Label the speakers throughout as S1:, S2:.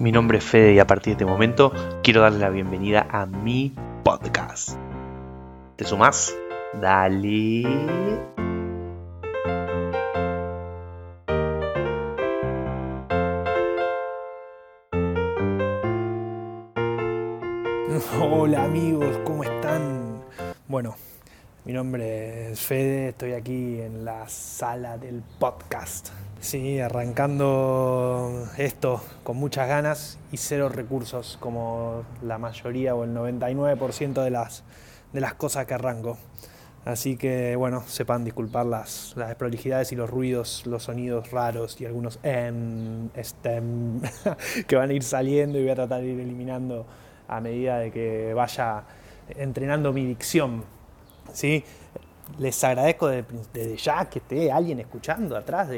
S1: Mi nombre es Fede y a partir de este momento quiero darle la bienvenida a mi podcast. ¿Te sumás? Dale.
S2: Hola amigos, ¿cómo están? Bueno, mi nombre es Fede, estoy aquí en la sala del podcast. Sí, arrancando esto con muchas ganas y cero recursos, como la mayoría o el 99% de las, de las cosas que arranco. Así que bueno, sepan disculpar las, las desprolijidades y los ruidos, los sonidos raros y algunos em, stem que van a ir saliendo y voy a tratar de ir eliminando a medida de que vaya entrenando mi dicción. ¿sí? Les agradezco desde ya que esté alguien escuchando atrás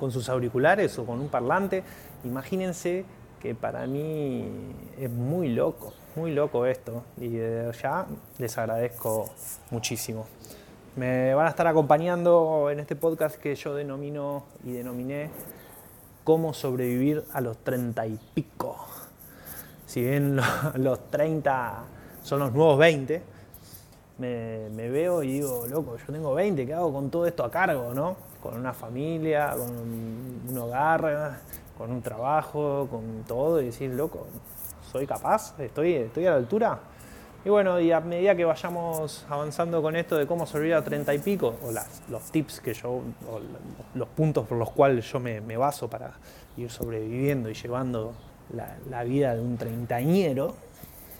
S2: con sus auriculares o con un parlante. Imagínense que para mí es muy loco, muy loco esto. Y desde ya les agradezco muchísimo. Me van a estar acompañando en este podcast que yo denomino y denominé Cómo sobrevivir a los treinta y pico. Si bien los 30 son los nuevos 20, me, veo y digo, loco, yo tengo 20, ¿qué hago con todo esto a cargo, no? Con una familia, con un hogar, con un trabajo, con todo, y decir, loco, ¿soy capaz? ¿Estoy, estoy a la altura? Y bueno, y a medida que vayamos avanzando con esto de cómo sobrevivir a 30 y pico, o los tips que yo, o los puntos por los cuales yo me, baso para ir sobreviviendo y llevando la, vida de un treintañero,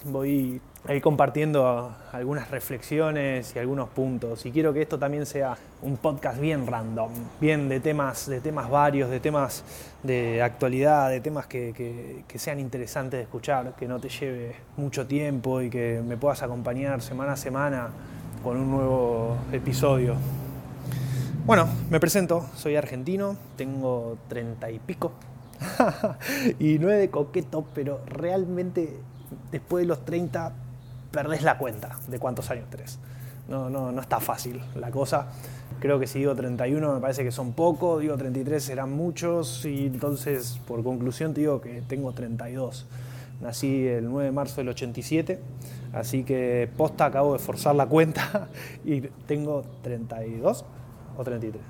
S2: voy ir compartiendo algunas reflexiones y algunos puntos. Y quiero que esto también sea un podcast bien random, bien de temas, de temas varios, de temas de actualidad, de temas que, sean interesantes de escuchar, que no te lleve mucho tiempo y que me puedas acompañar semana a semana con un nuevo episodio. Bueno, me presento, soy argentino, tengo treinta y pico. y no es de coqueto, pero realmente después de los 30 perdés la cuenta de cuántos años tenés. No, no, no está fácil la cosa. Creo que si digo 31 me parece que son pocos, digo 33 serán muchos y entonces por conclusión te digo que tengo 32. Nací el 9 de marzo del 87, así que posta acabo de forzar la cuenta y tengo 32 o 33.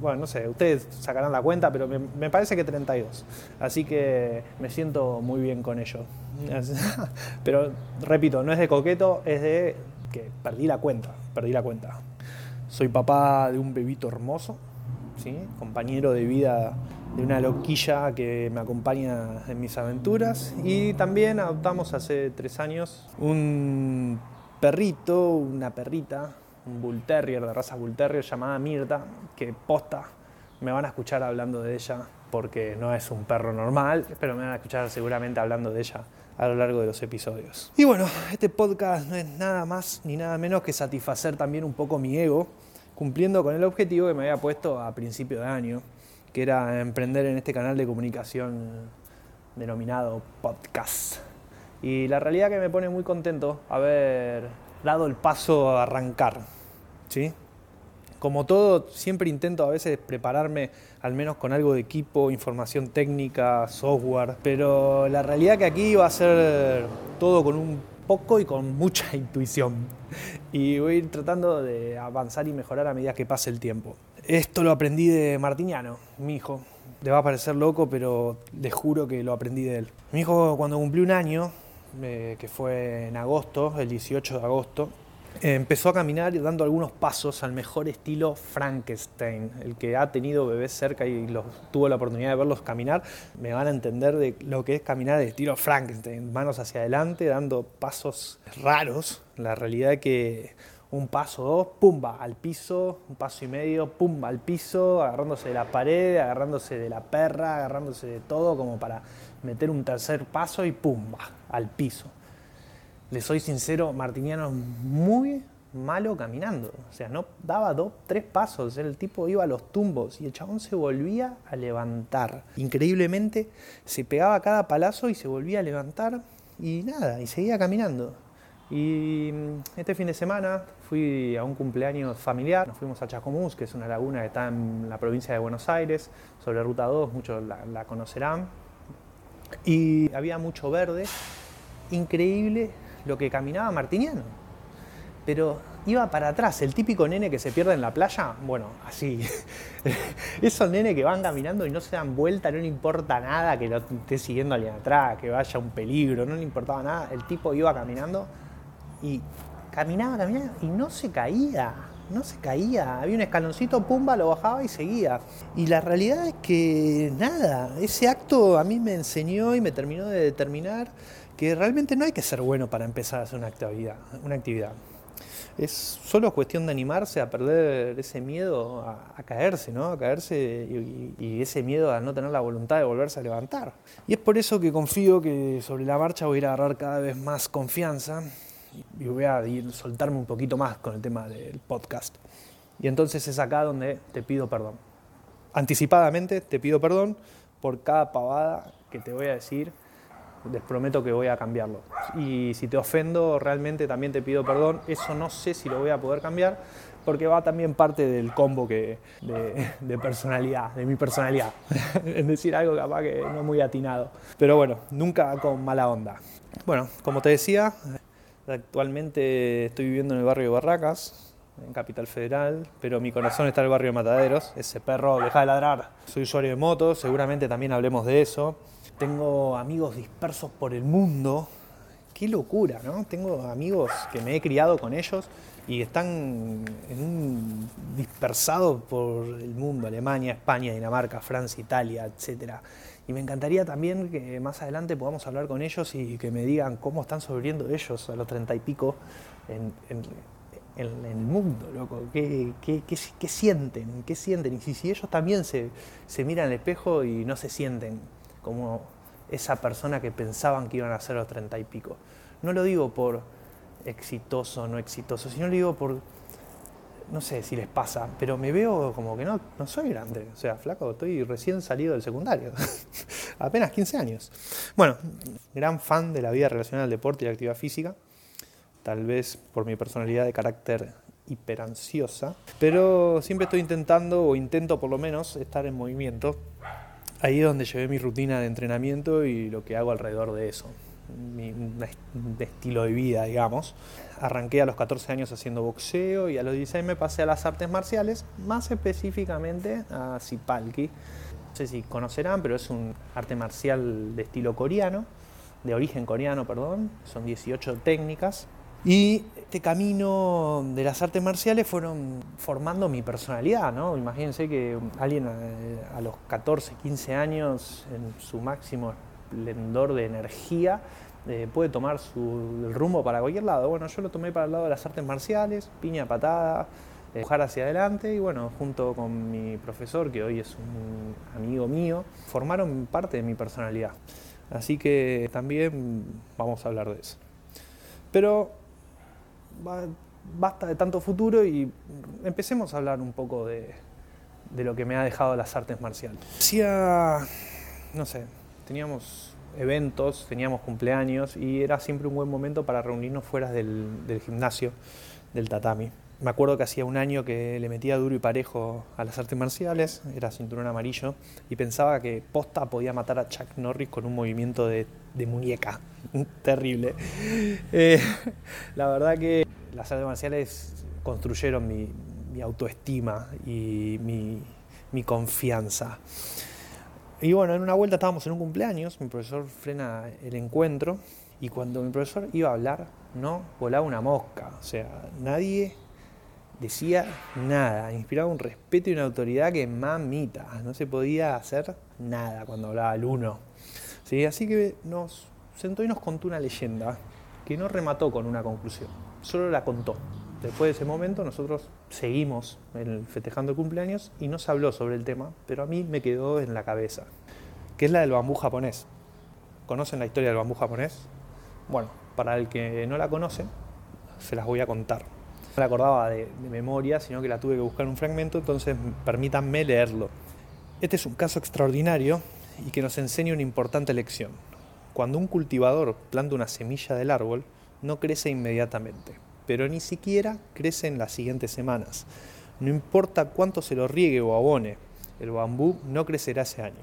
S2: Bueno, no sé, ustedes sacarán la cuenta, pero me, parece que 32. Así que me siento muy bien con ello. Pero repito, no es de coqueto, es de que perdí la cuenta, perdí la cuenta. Soy papá de un bebito hermoso, ¿sí? compañero de vida de una loquilla que me acompaña en mis aventuras y también adoptamos hace tres años un perrito, una perrita, un bull terrier de raza bull terrier llamada Mirta, que posta me van a escuchar hablando de ella porque no es un perro normal, pero me van a escuchar seguramente hablando de ella a lo largo de los episodios. Y bueno, este podcast no es nada más ni nada menos que satisfacer también un poco mi ego, cumpliendo con el objetivo que me había puesto a principio de año, que era emprender en este canal de comunicación denominado podcast. Y la realidad que me pone muy contento haber dado el paso a arrancar, ¿sí? Como todo, siempre intento a veces prepararme al menos con algo de equipo, información técnica, software, pero la realidad que aquí va a ser todo con un poco y con mucha intuición. Y voy a ir tratando de avanzar y mejorar a medida que pase el tiempo. Esto lo aprendí de Martiniano, mi hijo. Le va a parecer loco, pero les juro que lo aprendí de él. Mi hijo cuando cumplió un año, eh, que fue en agosto, el 18 de agosto, empezó a caminar dando algunos pasos al mejor estilo Frankenstein. El que ha tenido bebés cerca y tuvo la oportunidad de verlos caminar, me van a entender de lo que es caminar de estilo Frankenstein. Manos hacia adelante, dando pasos raros. La realidad es que un paso, dos, pumba, al piso, un paso y medio, pumba, al piso, agarrándose de la pared, agarrándose de la perra, agarrándose de todo como para meter un tercer paso y pumba, al piso le soy sincero, Martiniano es muy malo caminando. O sea, no daba dos, tres pasos. El tipo iba a los tumbos y el chabón se volvía a levantar. Increíblemente se pegaba cada palazo y se volvía a levantar y nada, y seguía caminando. Y mm, este fin de semana fui a un cumpleaños familiar, nos fuimos a Chacomús, que es una laguna que está en la provincia de Buenos Aires, sobre Ruta 2, muchos la, la conocerán. y había mucho verde. Increíble lo que caminaba Martiniano. Pero iba para atrás, el típico nene que se pierde en la playa, bueno, así. Esos nenes que van caminando y no se dan vuelta, no le importa nada que lo esté siguiendo alguien atrás, que vaya un peligro, no le importaba nada. El tipo iba caminando y caminaba, caminaba y no se caía, no se caía. Había un escaloncito, pumba, lo bajaba y seguía. Y la realidad es que nada, ese acto a mí me enseñó y me terminó de determinar que realmente no hay que ser bueno para empezar a hacer una actividad. Una actividad. Es solo cuestión de animarse a perder ese miedo a, caerse, ¿no? A caerse y, y, ese miedo a no tener la voluntad de volverse a levantar. Y es por eso que confío que sobre la marcha voy a ir a agarrar cada vez más confianza y voy a ir, soltarme un poquito más con el tema del podcast. Y entonces es acá donde te pido perdón. Anticipadamente te pido perdón por cada pavada que te voy a decir. Les prometo que voy a cambiarlo. Y si te ofendo, realmente también te pido perdón. Eso no sé si lo voy a poder cambiar, porque va también parte del combo que, de, de personalidad, de mi personalidad. es decir, algo capaz que no muy atinado. Pero bueno, nunca con mala onda. Bueno, como te decía, Actualmente estoy viviendo en el barrio de Barracas, en Capital Federal, pero mi corazón está en el barrio de Mataderos. Ese perro deja de ladrar. Soy usuario de motos, seguramente también hablemos de eso. Tengo amigos dispersos por el mundo. Qué locura, ¿no? Tengo amigos que me he criado con ellos y están dispersados por el mundo, Alemania, España, Dinamarca, Francia, Italia, etcétera. Y me encantaría también que más adelante podamos hablar con ellos y que me digan cómo están sobreviviendo ellos a los treinta y pico en, el mundo, loco. ¿Qué, qué, sienten? ¿Qué sienten? Y si, ellos también se, se miran al espejo y no se sienten como esa persona que pensaban que iban a ser los treinta y pico. No lo digo por exitoso o no exitoso, sino lo digo por no sé si les pasa, pero me veo como que no, no soy grande. O sea, flaco, estoy recién salido del secundario. Apenas 15 años. Bueno, gran fan de la vida relacionada al deporte y la actividad física. Tal vez por mi personalidad de carácter hiperansiosa. Pero siempre estoy intentando, o intento por lo menos, estar en movimiento. Ahí es donde llevé mi rutina de entrenamiento y lo que hago alrededor de eso mi, estilo de vida, digamos. Arranqué a los 14 años haciendo boxeo y a los 16 me pasé a las artes marciales, más específicamente a Sipalki. No sé si conocerán, pero es un arte marcial de estilo coreano, de origen coreano, perdón. Son 18 técnicas. Y este camino de las artes marciales fueron formando mi personalidad, ¿no? Imagínense que alguien a, a los 14, 15 años, en su máximo esplendor de energía, eh, puede tomar su rumbo para cualquier lado. Bueno, yo lo tomé para el lado de las artes marciales, piña, patada, eh, hacia adelante y bueno, junto con mi profesor, que hoy es un amigo mío, formaron parte de mi personalidad. Así que también vamos a hablar de eso. Pero basta de tanto futuro y empecemos a hablar un poco de, de lo que me ha dejado las artes marciales. Decía, no sé, teníamos eventos, teníamos cumpleaños y era siempre un buen momento para reunirnos fuera del, gimnasio, del tatami. Me acuerdo que hacía un año que le metía duro y parejo a las artes marciales, era cinturón amarillo, y pensaba que posta podía matar a Chuck Norris con un movimiento de, muñeca. Terrible. Eh, la verdad que las artes marciales construyeron mi, autoestima y mi, confianza. Y bueno, en una vuelta estábamos en un cumpleaños, mi profesor frena el encuentro y cuando mi profesor iba a hablar, no volaba una mosca. O sea, nadie decía nada, inspiraba un respeto y una autoridad que mamita, no se podía hacer nada cuando hablaba el uno. ¿Sí? Así que nos sentó y nos contó una leyenda que no remató con una conclusión, solo la contó. Después de ese momento nosotros seguimos festejando el cumpleaños y no se habló sobre el tema, pero a mí me quedó en la cabeza, que es la del bambú japonés. ¿Conocen la historia del bambú japonés? Bueno, para el que no la conoce, se las voy a contar. No la acordaba de, de memoria, sino que la tuve que buscar un fragmento, entonces permítanme leerlo. Este es un caso extraordinario y que nos enseña una importante lección. Cuando un cultivador planta una semilla del árbol, no crece inmediatamente pero ni siquiera crece en las siguientes semanas. No importa cuánto se lo riegue o abone, el bambú no crecerá ese año,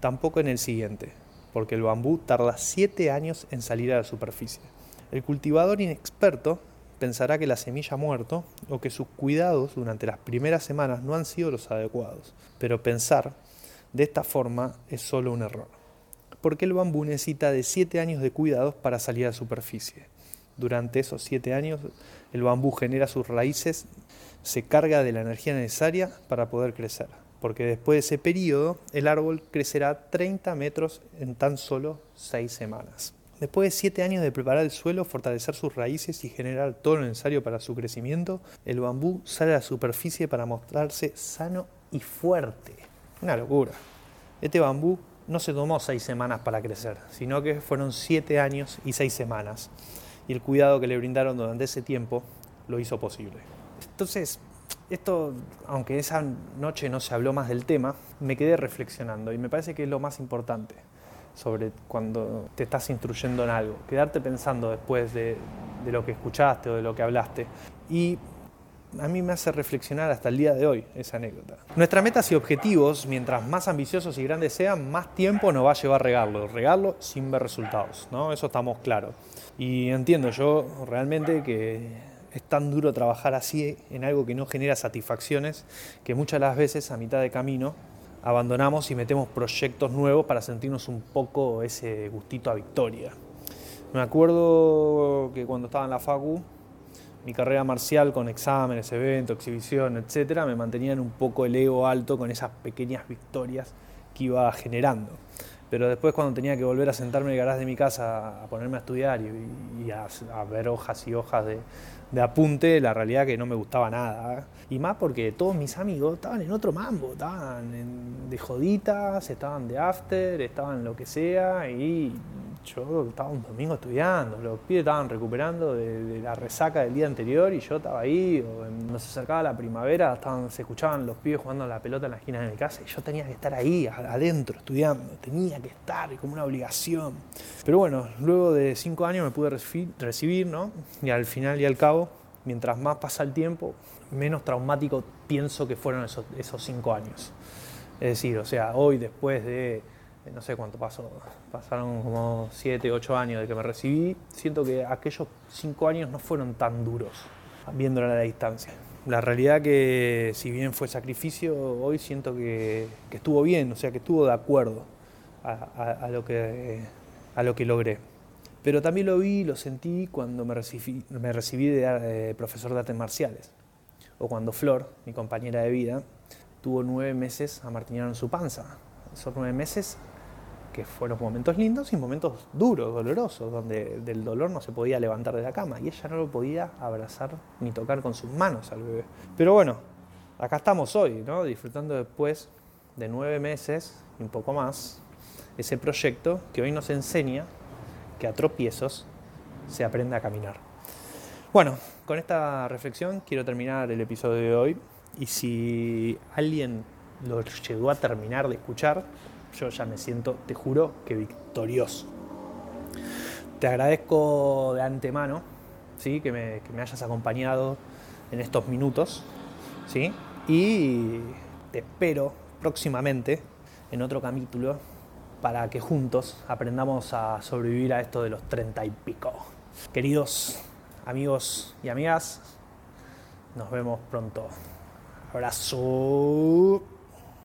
S2: tampoco en el siguiente. porque el bambú tarda 7 años en salir a la superficie. El cultivador inexperto pensará que la semilla ha muerto o que sus cuidados durante las primeras semanas no han sido los adecuados, pero pensar de esta forma es solo un error, porque el bambú necesita de 7 años de cuidados para salir a la superficie. Durante esos 7 años el bambú genera sus raíces, se carga de la energía necesaria para poder crecer, porque después de ese periodo el árbol crecerá 30 metros en tan solo 6 semanas. Después de siete años de preparar el suelo, fortalecer sus raíces y generar todo lo necesario para su crecimiento, el bambú sale a la superficie para mostrarse sano y fuerte. Una locura. Este bambú no se tomó seis semanas para crecer, sino que fueron siete años y seis semanas. Y el cuidado que le brindaron durante ese tiempo lo hizo posible. Entonces, esto, aunque esa noche no se habló más del tema, me quedé reflexionando y me parece que es lo más importante sobre cuando te estás instruyendo en algo, quedarte pensando después de, lo que escuchaste o de lo que hablaste. Y a mí me hace reflexionar hasta el día de hoy esa anécdota. Nuestras metas y objetivos, mientras más ambiciosos y grandes sean, más tiempo nos va a llevar regarlo, regarlo sin ver resultados, ¿no? Eso estamos claros. Y entiendo yo realmente que es tan duro trabajar así en algo que no genera satisfacciones, que muchas las veces a mitad de camino abandonamos y metemos proyectos nuevos para sentirnos un poco ese gustito a victoria. Me acuerdo que cuando estaba en la Facu, mi carrera marcial con exámenes, eventos, exhibición, etcétera, me mantenían un poco el ego alto con esas pequeñas victorias que iba generando. Pero después cuando tenía que volver a sentarme en el garaje de mi casa a ponerme a estudiar y, a, ver hojas y hojas de, apunte, la realidad que no me gustaba nada. Y más porque todos mis amigos estaban en otro mambo, estaban de joditas, estaban de after, estaban lo que sea, y yo estaba un domingo estudiando, los pibes estaban recuperando de, la resaca del día anterior y yo estaba ahí, o cuando se acercaba la primavera, estaban, se escuchaban los pibes jugando la pelota en la esquina de mi casa y yo tenía que estar ahí, adentro, estudiando, tenía que estar, como una obligación. Pero bueno, luego de cinco años me pude recibir, ¿no? Y al final y al cabo, mientras más pasa el tiempo, menos traumático pienso que fueron esos, cinco años. Es decir, o sea, hoy después de no sé cuánto pasó, pasaron como 7, 8 años de que me recibí, siento que aquellos 5 años no fueron tan duros, viéndolo a la distancia. La realidad que si bien fue sacrificio, hoy siento que, estuvo bien, o sea, que estuvo de acuerdo a, lo, que, a lo que logré. Pero también lo vi, lo sentí cuando me recibí, me recibí de profesor de artes marciales, o cuando Flor, mi compañera de vida, tuvo nueve meses a Martiniano en su panza. Esos nueve meses que fueron momentos lindos y momentos duros, dolorosos, donde del dolor no se podía levantar de la cama y ella no lo podía abrazar ni tocar con sus manos al bebé. Pero bueno, acá estamos hoy, ¿no? disfrutando después de nueve meses y un poco más ese proyecto que hoy nos enseña que a tropiezos se aprende a caminar. Bueno, con esta reflexión quiero terminar el episodio de hoy y si alguien lo llegó a terminar de escuchar, yo ya me siento, te juro, que victorioso. Te agradezco de antemano ¿sí? que, me, que me hayas acompañado en estos minutos ¿sí? y te espero próximamente en otro capítulo para que juntos aprendamos a sobrevivir a esto de los treinta y pico. Queridos amigos y amigas, nos vemos pronto. Abrazo.